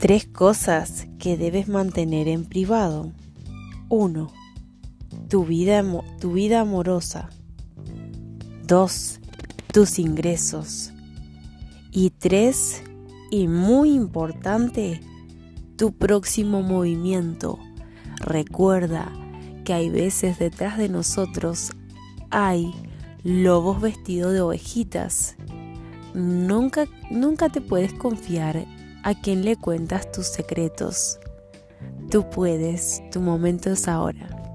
Tres cosas que debes mantener en privado. 1. Tu vida, tu vida amorosa. 2. Tus ingresos. Y 3. Y muy importante, tu próximo movimiento. Recuerda que hay veces detrás de nosotros hay lobos vestidos de ovejitas. Nunca, nunca te puedes confiar a quien le cuentas tus secretos. Tú puedes, tu momento es ahora.